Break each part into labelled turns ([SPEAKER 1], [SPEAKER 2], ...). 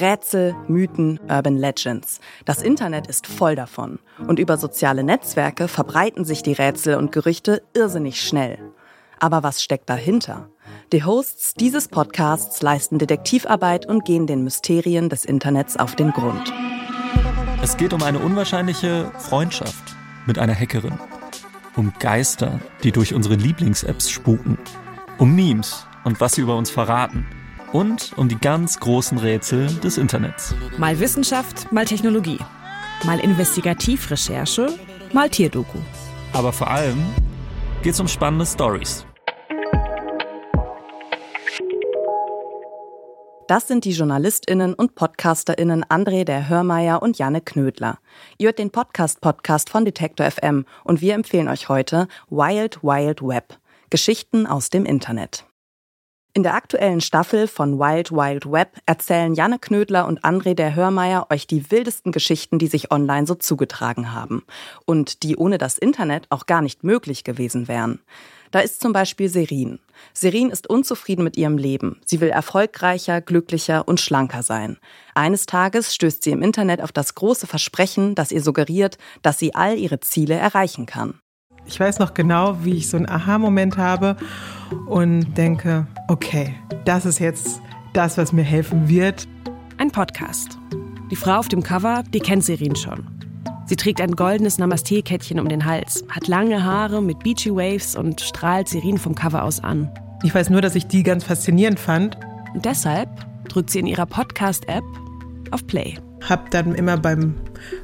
[SPEAKER 1] Rätsel, Mythen, Urban Legends. Das Internet ist voll davon. Und über soziale Netzwerke verbreiten sich die Rätsel und Gerüchte irrsinnig schnell. Aber was steckt dahinter? Die Hosts dieses Podcasts leisten Detektivarbeit und gehen den Mysterien des Internets auf den Grund.
[SPEAKER 2] Es geht um eine unwahrscheinliche Freundschaft mit einer Hackerin. Um Geister, die durch unsere Lieblings-Apps spuken. Um Memes und was sie über uns verraten – und um die ganz großen Rätsel des Internets.
[SPEAKER 3] Mal Wissenschaft, mal Technologie. Mal Investigativrecherche, mal Tierdoku.
[SPEAKER 2] Aber vor allem geht es um spannende Stories.
[SPEAKER 1] Das sind die JournalistInnen und PodcasterInnen André der Hörmeier und Janne Knödler. Ihr hört den Podcast-Podcast von Detektor FM und wir empfehlen euch heute Wild Wild Web. Geschichten aus dem Internet. In der aktuellen Staffel von Wild Wild Web erzählen Janne Knödler und André der Hörmeier euch die wildesten Geschichten, die sich online so zugetragen haben und die ohne das Internet auch gar nicht möglich gewesen wären. Da ist zum Beispiel Serin. Serin ist unzufrieden mit ihrem Leben. Sie will erfolgreicher, glücklicher und schlanker sein. Eines Tages stößt sie im Internet auf das große Versprechen, das ihr suggeriert, dass sie all ihre Ziele erreichen kann.
[SPEAKER 4] Ich weiß noch genau, wie ich so einen Aha-Moment habe und denke, okay, das ist jetzt das, was mir helfen wird.
[SPEAKER 3] Ein Podcast. Die Frau auf dem Cover, die kennt Serin schon. Sie trägt ein goldenes Namaste-Kettchen um den Hals, hat lange Haare mit Beachy Waves und strahlt Serin vom Cover aus an.
[SPEAKER 4] Ich weiß nur, dass ich die ganz faszinierend fand.
[SPEAKER 3] Und deshalb drückt sie in ihrer Podcast-App auf Play.
[SPEAKER 4] Hab dann immer beim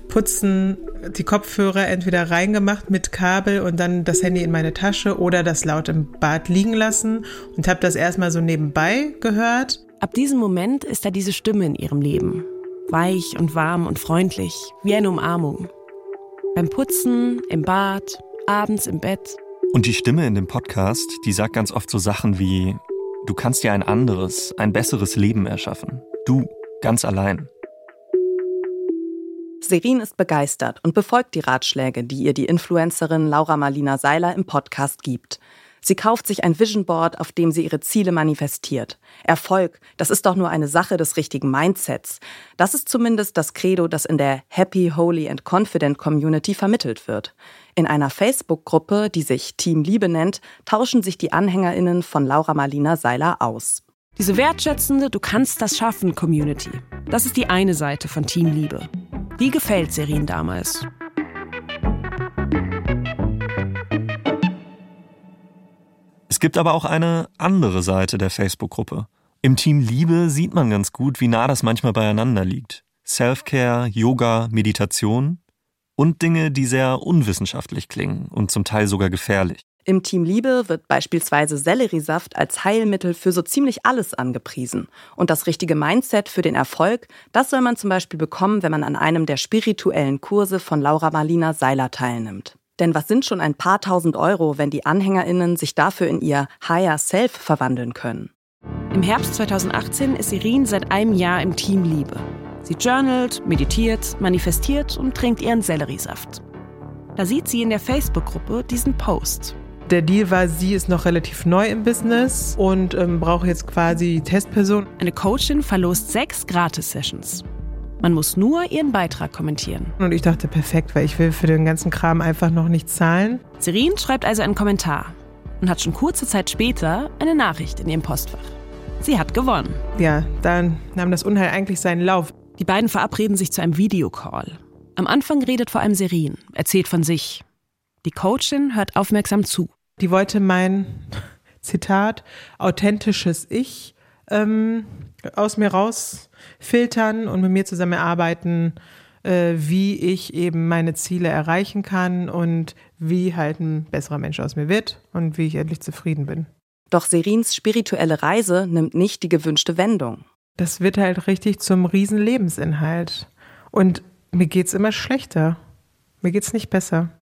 [SPEAKER 4] Putzen die Kopfhörer entweder reingemacht mit Kabel und dann das Handy in meine Tasche oder das laut im Bad liegen lassen und habe das erstmal so nebenbei gehört.
[SPEAKER 3] Ab diesem Moment ist da diese Stimme in ihrem Leben. Weich und warm und freundlich, wie eine Umarmung. Beim Putzen, im Bad, abends im Bett.
[SPEAKER 2] Und die Stimme in dem Podcast, die sagt ganz oft so Sachen wie, du kannst dir ein anderes, ein besseres Leben erschaffen. Du, ganz allein.
[SPEAKER 1] Serin ist begeistert und befolgt die Ratschläge, die ihr die Influencerin Laura Marlina Seiler im Podcast gibt. Sie kauft sich ein Vision Board, auf dem sie ihre Ziele manifestiert. Erfolg, das ist doch nur eine Sache des richtigen Mindsets. Das ist zumindest das Credo, das in der Happy, Holy and Confident Community vermittelt wird. In einer Facebook-Gruppe, die sich Team Liebe nennt, tauschen sich die AnhängerInnen von Laura Marlina Seiler aus.
[SPEAKER 3] Diese wertschätzende Du kannst das schaffen Community. Das ist die eine Seite von Team Liebe. Wie gefällt Serin damals?
[SPEAKER 2] Es gibt aber auch eine andere Seite der Facebook-Gruppe. Im Team Liebe sieht man ganz gut, wie nah das manchmal beieinander liegt. Self-Care, Yoga, Meditation und Dinge, die sehr unwissenschaftlich klingen und zum Teil sogar gefährlich.
[SPEAKER 1] Im Team Liebe wird beispielsweise Selleriesaft als Heilmittel für so ziemlich alles angepriesen. Und das richtige Mindset für den Erfolg, das soll man zum Beispiel bekommen, wenn man an einem der spirituellen Kurse von Laura Marlina Seiler teilnimmt. Denn was sind schon ein paar tausend Euro, wenn die AnhängerInnen sich dafür in ihr Higher Self verwandeln können?
[SPEAKER 3] Im Herbst 2018 ist Irin seit einem Jahr im Team Liebe. Sie journalt, meditiert, manifestiert und trinkt ihren Selleriesaft. Da sieht sie in der Facebook-Gruppe diesen Post.
[SPEAKER 4] Der Deal war, sie ist noch relativ neu im Business und ähm, braucht jetzt quasi Testperson.
[SPEAKER 3] Eine Coachin verlost sechs Gratis-Sessions. Man muss nur ihren Beitrag kommentieren.
[SPEAKER 4] Und ich dachte, perfekt, weil ich will für den ganzen Kram einfach noch nichts zahlen.
[SPEAKER 3] Serin schreibt also einen Kommentar und hat schon kurze Zeit später eine Nachricht in ihrem Postfach. Sie hat gewonnen.
[SPEAKER 4] Ja, dann nahm das Unheil eigentlich seinen Lauf.
[SPEAKER 3] Die beiden verabreden sich zu einem Videocall. Am Anfang redet vor allem Serin, erzählt von sich. Die Coachin hört aufmerksam zu.
[SPEAKER 4] Die wollte mein Zitat authentisches Ich ähm, aus mir rausfiltern und mit mir zusammen erarbeiten, äh, wie ich eben meine Ziele erreichen kann und wie halt ein besserer Mensch aus mir wird und wie ich endlich zufrieden bin.
[SPEAKER 1] Doch Serins spirituelle Reise nimmt nicht die gewünschte Wendung.
[SPEAKER 4] Das wird halt richtig zum Riesenlebensinhalt. Und mir geht's immer schlechter. Mir geht's nicht besser.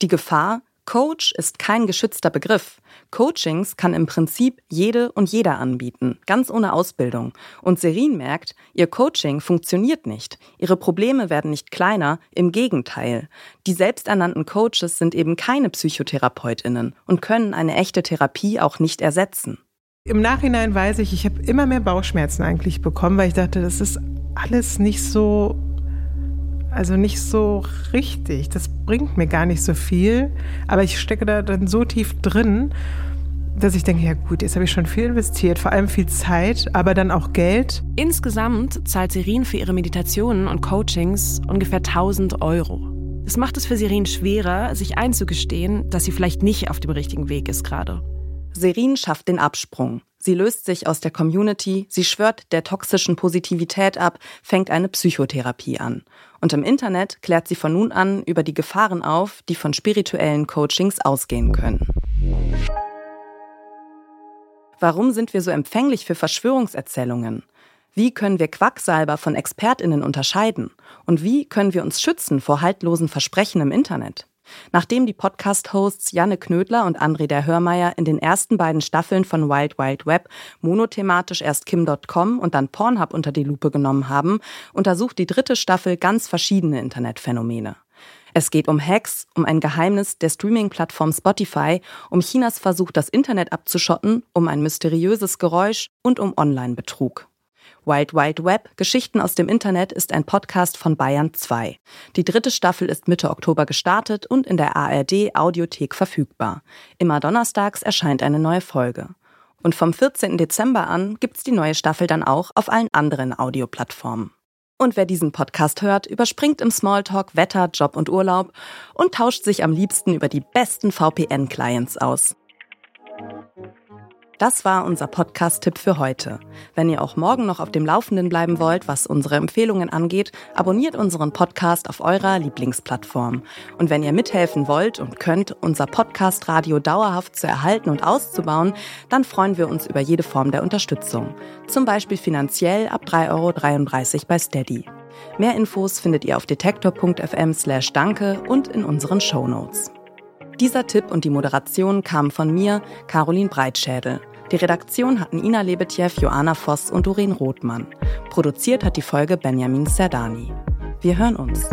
[SPEAKER 1] Die Gefahr, Coach ist kein geschützter Begriff. Coachings kann im Prinzip jede und jeder anbieten, ganz ohne Ausbildung. Und Serin merkt, ihr Coaching funktioniert nicht. Ihre Probleme werden nicht kleiner, im Gegenteil. Die selbsternannten Coaches sind eben keine Psychotherapeutinnen und können eine echte Therapie auch nicht ersetzen.
[SPEAKER 4] Im Nachhinein weiß ich, ich habe immer mehr Bauchschmerzen eigentlich bekommen, weil ich dachte, das ist alles nicht so, also nicht so richtig. Das bringt mir gar nicht so viel. Aber ich stecke da dann so tief drin, dass ich denke, ja gut, jetzt habe ich schon viel investiert, vor allem viel Zeit, aber dann auch Geld.
[SPEAKER 3] Insgesamt zahlt Serin für ihre Meditationen und Coachings ungefähr 1000 Euro. Das macht es für Serin schwerer, sich einzugestehen, dass sie vielleicht nicht auf dem richtigen Weg ist gerade.
[SPEAKER 1] Serin schafft den Absprung. Sie löst sich aus der Community, sie schwört der toxischen Positivität ab, fängt eine Psychotherapie an. Und im Internet klärt sie von nun an über die Gefahren auf, die von spirituellen Coachings ausgehen können. Warum sind wir so empfänglich für Verschwörungserzählungen? Wie können wir Quacksalber von Expertinnen unterscheiden? Und wie können wir uns schützen vor haltlosen Versprechen im Internet? Nachdem die Podcast-Hosts Janne Knödler und André der Hörmeier in den ersten beiden Staffeln von Wild Wild Web monothematisch erst Kim.com und dann Pornhub unter die Lupe genommen haben, untersucht die dritte Staffel ganz verschiedene Internetphänomene. Es geht um Hacks, um ein Geheimnis der Streaming-Plattform Spotify, um Chinas Versuch, das Internet abzuschotten, um ein mysteriöses Geräusch und um Online-Betrug. Wild Wild Web Geschichten aus dem Internet ist ein Podcast von Bayern 2. Die dritte Staffel ist Mitte Oktober gestartet und in der ARD Audiothek verfügbar. Immer donnerstags erscheint eine neue Folge. Und vom 14. Dezember an gibt's die neue Staffel dann auch auf allen anderen Audioplattformen. Und wer diesen Podcast hört, überspringt im Smalltalk Wetter, Job und Urlaub und tauscht sich am liebsten über die besten VPN-Clients aus. Das war unser Podcast-Tipp für heute. Wenn ihr auch morgen noch auf dem Laufenden bleiben wollt, was unsere Empfehlungen angeht, abonniert unseren Podcast auf eurer Lieblingsplattform. Und wenn ihr mithelfen wollt und könnt, unser Podcast-Radio dauerhaft zu erhalten und auszubauen, dann freuen wir uns über jede Form der Unterstützung. Zum Beispiel finanziell ab 3,33 Euro bei Steady. Mehr Infos findet ihr auf detektor.fm slash danke und in unseren Show Notes. Dieser Tipp und die Moderation kamen von mir, Caroline Breitschädel. Die Redaktion hatten Ina Lebetjew, Joanna Voss und Doreen Rothmann. Produziert hat die Folge Benjamin Serdani. Wir hören uns.